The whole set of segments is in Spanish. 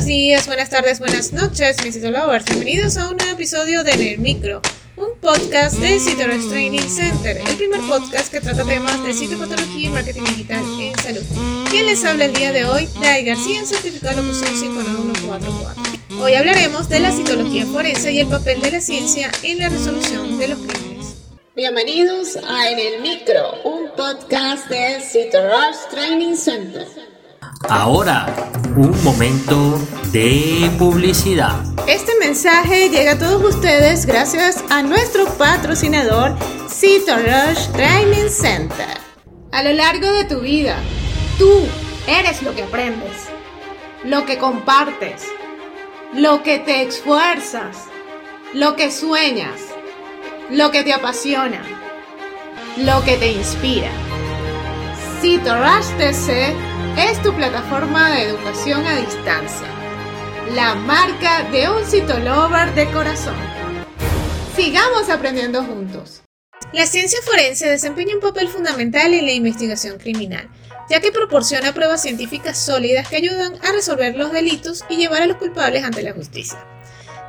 buenos días, buenas tardes, buenas noches, mis Lovers. Bienvenidos a un nuevo episodio de En Micro, un podcast de Citorus Training Center, el primer podcast que trata temas de citopatología y marketing digital en salud. ¿Quién les habla el día de hoy? Dai García, en certificado de locución 59144. Hoy hablaremos de la citología forense y el papel de la ciencia en la resolución de los crímenes. Bienvenidos a En el Micro, un podcast de Citorus Training Center. Ahora, un momento de publicidad. Este mensaje llega a todos ustedes gracias a nuestro patrocinador Cito Rush Training Center. A lo largo de tu vida, tú eres lo que aprendes, lo que compartes, lo que te esfuerzas, lo que sueñas, lo que te apasiona, lo que te inspira. Cito Rush TC es tu plataforma de educación a distancia, la marca de un citolover de corazón. Sigamos aprendiendo juntos. La ciencia forense desempeña un papel fundamental en la investigación criminal, ya que proporciona pruebas científicas sólidas que ayudan a resolver los delitos y llevar a los culpables ante la justicia.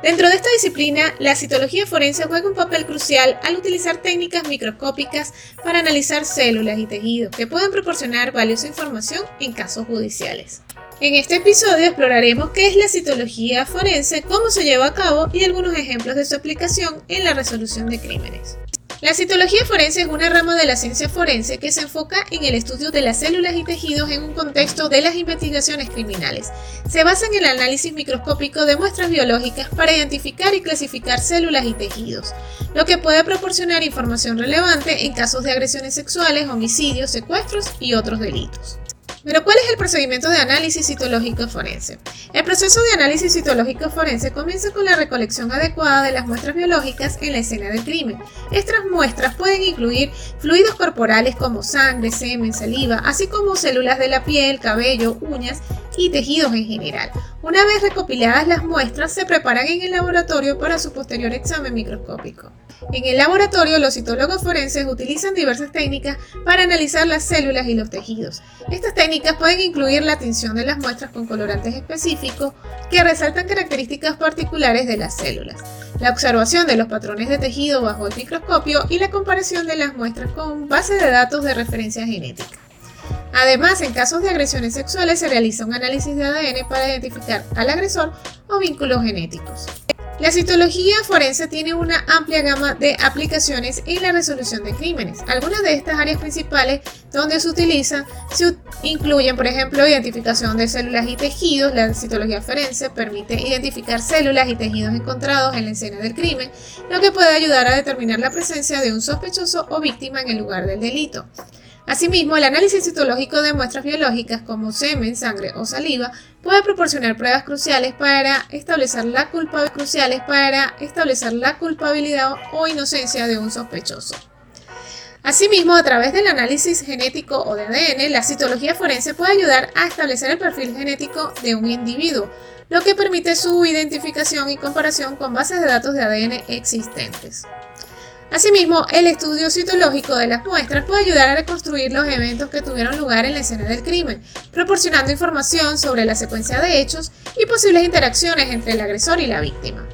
Dentro de esta disciplina, la citología forense juega un papel crucial al utilizar técnicas microscópicas para analizar células y tejidos que pueden proporcionar valiosa información en casos judiciales. En este episodio exploraremos qué es la citología forense, cómo se lleva a cabo y algunos ejemplos de su aplicación en la resolución de crímenes. La citología forense es una rama de la ciencia forense que se enfoca en el estudio de las células y tejidos en un contexto de las investigaciones criminales. Se basa en el análisis microscópico de muestras biológicas para identificar y clasificar células y tejidos, lo que puede proporcionar información relevante en casos de agresiones sexuales, homicidios, secuestros y otros delitos. Pero ¿cuál es el procedimiento de análisis citológico forense? El proceso de análisis citológico forense comienza con la recolección adecuada de las muestras biológicas en la escena del crimen. Estas muestras pueden incluir fluidos corporales como sangre, semen, saliva, así como células de la piel, cabello, uñas y tejidos en general. Una vez recopiladas las muestras, se preparan en el laboratorio para su posterior examen microscópico. En el laboratorio, los citólogos forenses utilizan diversas técnicas para analizar las células y los tejidos. Estas técnicas pueden incluir la tinción de las muestras con colorantes específicos que resaltan características particulares de las células, la observación de los patrones de tejido bajo el microscopio y la comparación de las muestras con base de datos de referencia genética. Además, en casos de agresiones sexuales se realiza un análisis de ADN para identificar al agresor o vínculos genéticos. La citología forense tiene una amplia gama de aplicaciones en la resolución de crímenes. Algunas de estas áreas principales donde se utiliza se incluyen, por ejemplo, identificación de células y tejidos. La citología forense permite identificar células y tejidos encontrados en la escena del crimen, lo que puede ayudar a determinar la presencia de un sospechoso o víctima en el lugar del delito. Asimismo, el análisis citológico de muestras biológicas como semen, sangre o saliva puede proporcionar pruebas cruciales para establecer la culpabilidad o inocencia de un sospechoso. Asimismo, a través del análisis genético o de ADN, la citología forense puede ayudar a establecer el perfil genético de un individuo, lo que permite su identificación y comparación con bases de datos de ADN existentes. Asimismo, el estudio citológico de las muestras puede ayudar a reconstruir los eventos que tuvieron lugar en la escena del crimen, proporcionando información sobre la secuencia de hechos y posibles interacciones entre el agresor y la víctima.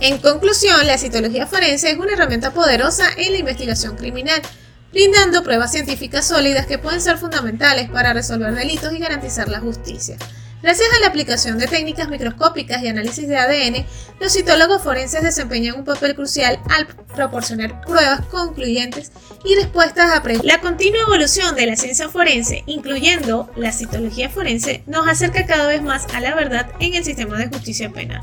En conclusión, la citología forense es una herramienta poderosa en la investigación criminal, brindando pruebas científicas sólidas que pueden ser fundamentales para resolver delitos y garantizar la justicia. Gracias a la aplicación de técnicas microscópicas y análisis de ADN, los citólogos forenses desempeñan un papel crucial al proporcionar pruebas concluyentes y respuestas a preguntas. La continua evolución de la ciencia forense, incluyendo la citología forense, nos acerca cada vez más a la verdad en el sistema de justicia penal.